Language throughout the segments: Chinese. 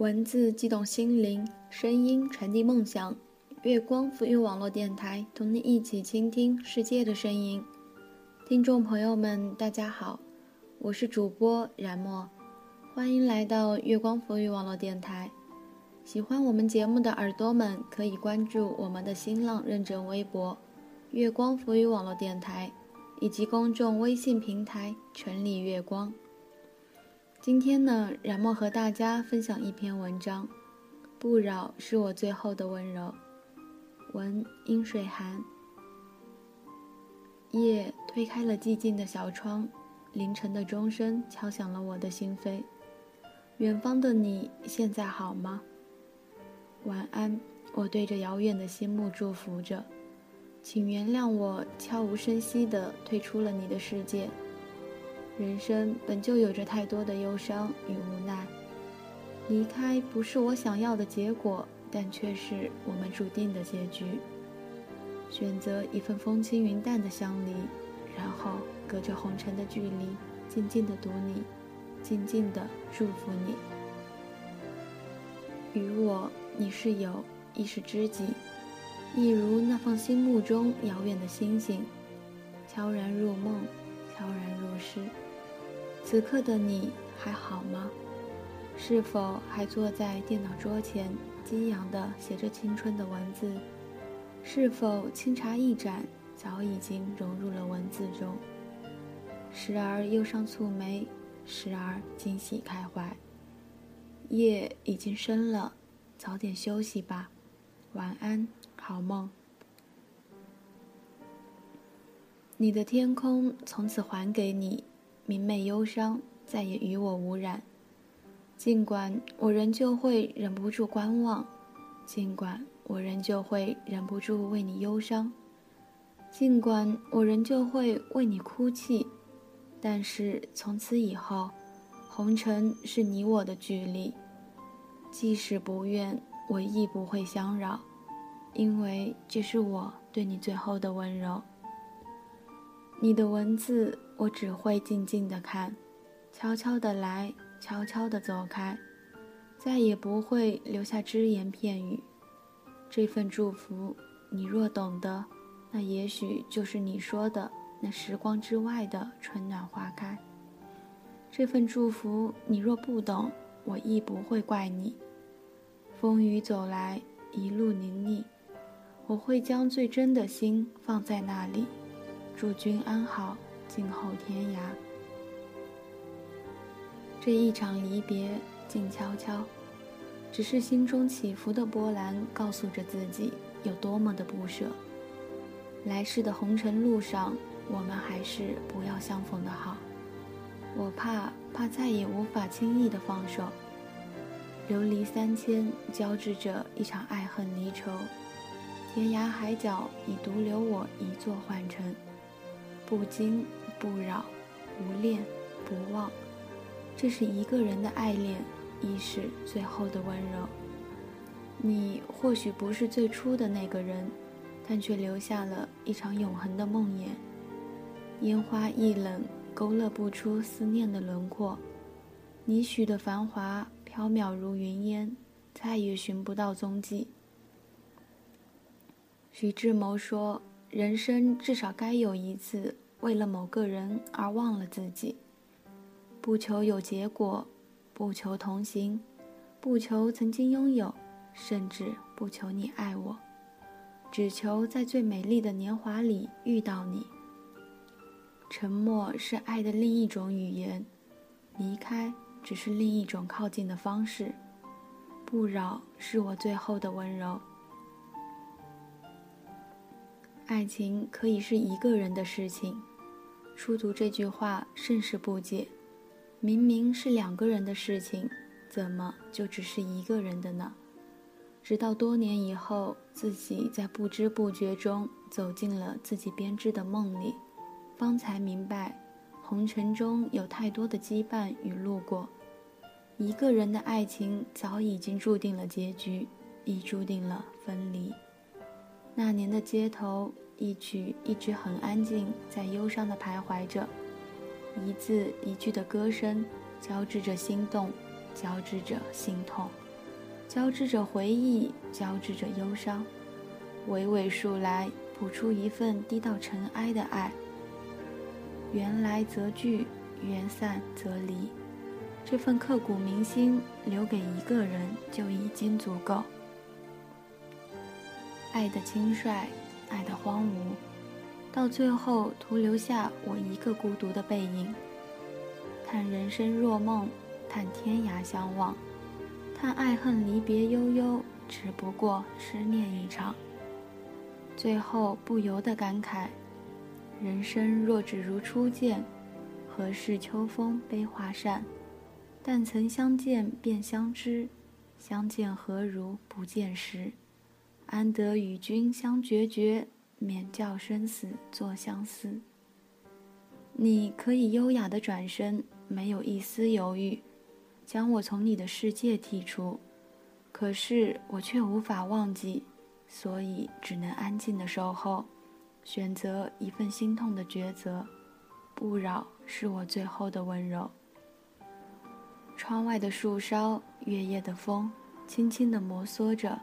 文字激动心灵，声音传递梦想。月光赋予网络电台，同你一起倾听世界的声音。听众朋友们，大家好，我是主播冉墨，欢迎来到月光赋予网络电台。喜欢我们节目的耳朵们，可以关注我们的新浪认证微博“月光赋予网络电台”，以及公众微信平台“城里月光”。今天呢，冉墨和大家分享一篇文章，《不扰是我最后的温柔》。文阴水寒，夜推开了寂静的小窗，凌晨的钟声敲响了我的心扉。远方的你现在好吗？晚安，我对着遥远的心目祝福着。请原谅我悄无声息地退出了你的世界。人生本就有着太多的忧伤与无奈，离开不是我想要的结果，但却是我们注定的结局。选择一份风轻云淡的相离，然后隔着红尘的距离，静静的读你，静静的祝福你。与我，你是友，亦是知己，一如那放心目中遥远的星星，悄然入梦，悄然入诗。此刻的你还好吗？是否还坐在电脑桌前，激扬地写着青春的文字？是否清茶一盏，早已经融入了文字中？时而忧伤蹙眉，时而惊喜开怀。夜已经深了，早点休息吧，晚安，好梦。你的天空从此还给你。明媚忧伤再也与我无染，尽管我仍旧会忍不住观望，尽管我仍旧会忍不住为你忧伤，尽管我仍旧会为你哭泣，但是从此以后，红尘是你我的距离，即使不愿，我亦不会相扰，因为这是我对你最后的温柔。你的文字，我只会静静的看，悄悄的来，悄悄的走开，再也不会留下只言片语。这份祝福，你若懂得，那也许就是你说的那时光之外的春暖花开。这份祝福，你若不懂，我亦不会怪你。风雨走来，一路泥泞，我会将最真的心放在那里。祝君安好，静候天涯。这一场离别静悄悄，只是心中起伏的波澜，告诉着自己有多么的不舍。来世的红尘路上，我们还是不要相逢的好。我怕，怕再也无法轻易的放手。流离三千，交织着一场爱恨离愁。天涯海角，已独留我一座幻城。不惊不扰，无恋不忘，这是一个人的爱恋，亦是最后的温柔。你或许不是最初的那个人，但却留下了一场永恒的梦魇。烟花易冷，勾勒不出思念的轮廓。你许的繁华飘渺如云烟，再也寻不到踪迹。徐志摩说。人生至少该有一次为了某个人而忘了自己，不求有结果，不求同行，不求曾经拥有，甚至不求你爱我，只求在最美丽的年华里遇到你。沉默是爱的另一种语言，离开只是另一种靠近的方式，不扰是我最后的温柔。爱情可以是一个人的事情，初读这句话甚是不解。明明是两个人的事情，怎么就只是一个人的呢？直到多年以后，自己在不知不觉中走进了自己编织的梦里，方才明白，红尘中有太多的羁绊与路过，一个人的爱情早已经注定了结局，亦注定了分离。那年的街头，一曲一直很安静，在忧伤的徘徊着，一字一句的歌声，交织着心动，交织着心痛。交织着回忆，交织着忧伤，娓娓数来，谱出一份低到尘埃的爱。缘来则聚，缘散则离，这份刻骨铭心，留给一个人就已经足够。爱的轻率，爱的荒芜，到最后徒留下我一个孤独的背影。叹人生若梦，叹天涯相望，叹爱恨离别悠悠，只不过思念一场。最后不由得感慨。人生若只如初见，何事秋风悲画扇？但曾相见便相知，相见何如不见时？安得与君相决绝，免教生死作相思。你可以优雅的转身，没有一丝犹豫，将我从你的世界剔除。可是我却无法忘记，所以只能安静的守候。选择一份心痛的抉择，不扰是我最后的温柔。窗外的树梢，月夜的风，轻轻地摩挲着，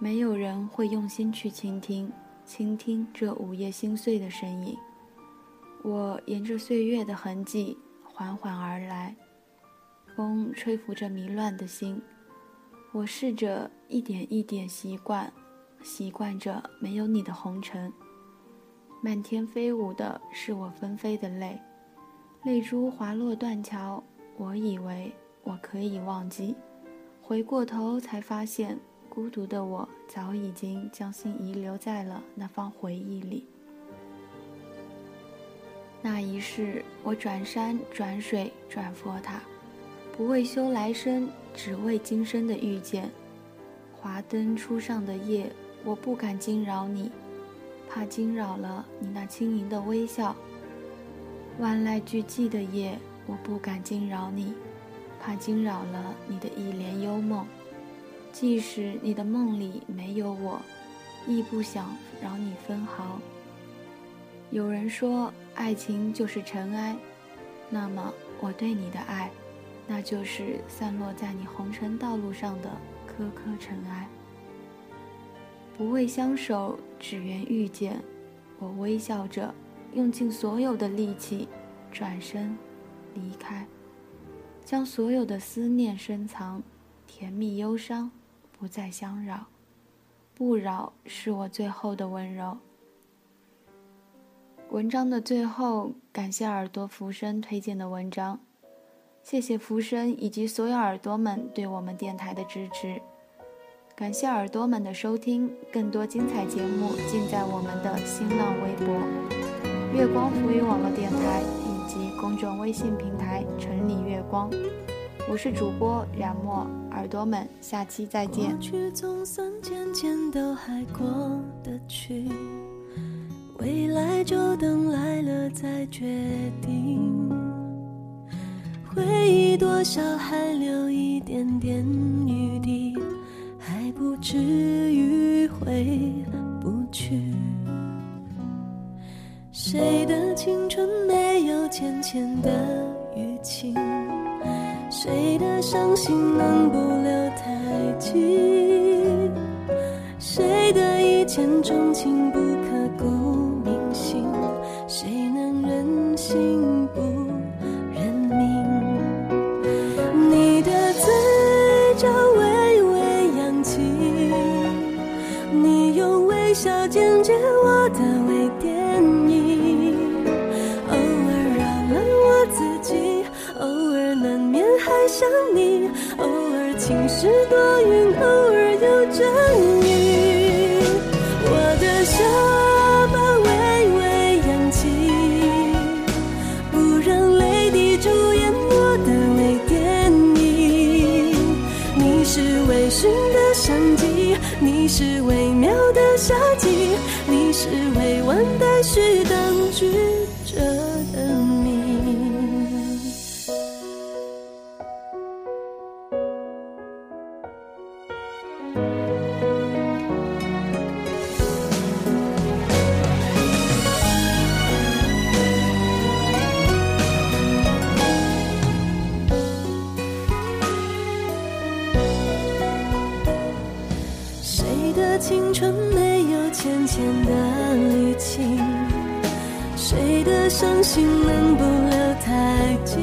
没有人会用心去倾听，倾听这午夜心碎的声音。我沿着岁月的痕迹缓缓而来，风吹拂着迷乱的心，我试着一点一点习惯，习惯着没有你的红尘。漫天飞舞的是我纷飞的泪，泪珠滑落断桥。我以为我可以忘记，回过头才发现，孤独的我早已经将心遗留在了那方回忆里。那一世，我转山转水转佛塔，不为修来生，只为今生的遇见。华灯初上的夜，我不敢惊扰你。怕惊扰了你那轻盈的微笑。万籁俱寂的夜，我不敢惊扰你，怕惊扰了你的一帘幽梦。即使你的梦里没有我，亦不想扰你分毫。有人说，爱情就是尘埃，那么我对你的爱，那就是散落在你红尘道路上的颗颗尘埃。不为相守，只缘遇见。我微笑着，用尽所有的力气，转身离开，将所有的思念深藏，甜蜜忧伤不再相扰，不扰是我最后的温柔。文章的最后，感谢耳朵浮生推荐的文章，谢谢浮生以及所有耳朵们对我们电台的支持。感谢耳朵们的收听，更多精彩节目尽在我们的新浪微博“月光浮语网络电台”以及公众微信平台“城里月光”。我是主播冉墨，耳朵们，下期再见。过去总算渐渐都还过得去未来就等来了再决定。回忆多少还留一点点余地。还不至于回不去。谁的青春没有浅浅的淤青？谁的伤心能不留太迹？谁的一见钟情不想你，偶尔晴时多云，偶尔有阵雨。青春没有浅浅的淤青，谁的伤心能不留太迹？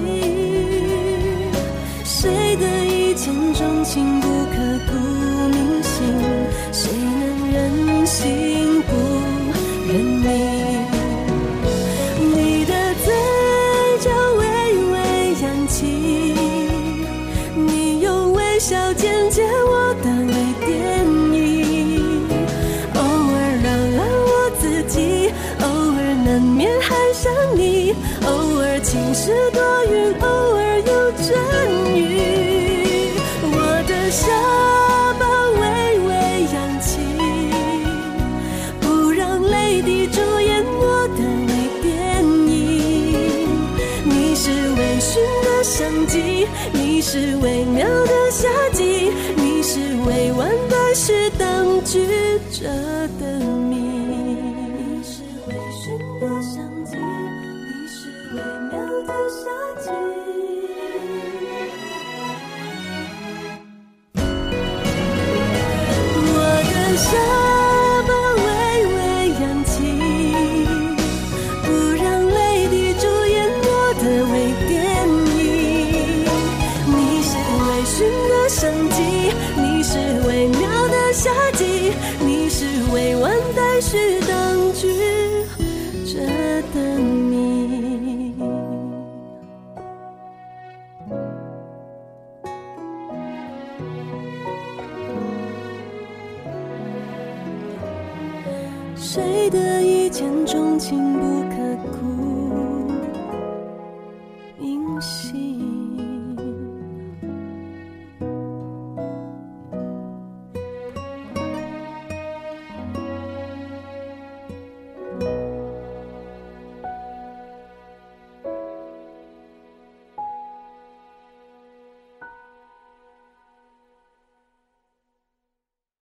谁的一见钟情不刻骨铭心？谁能忍心不认命？的相机，你是微妙的夏季。我的下巴微微扬起，不让泪滴主演我的微电影。你是微醺的相机，你是微妙的夏季，你是未完的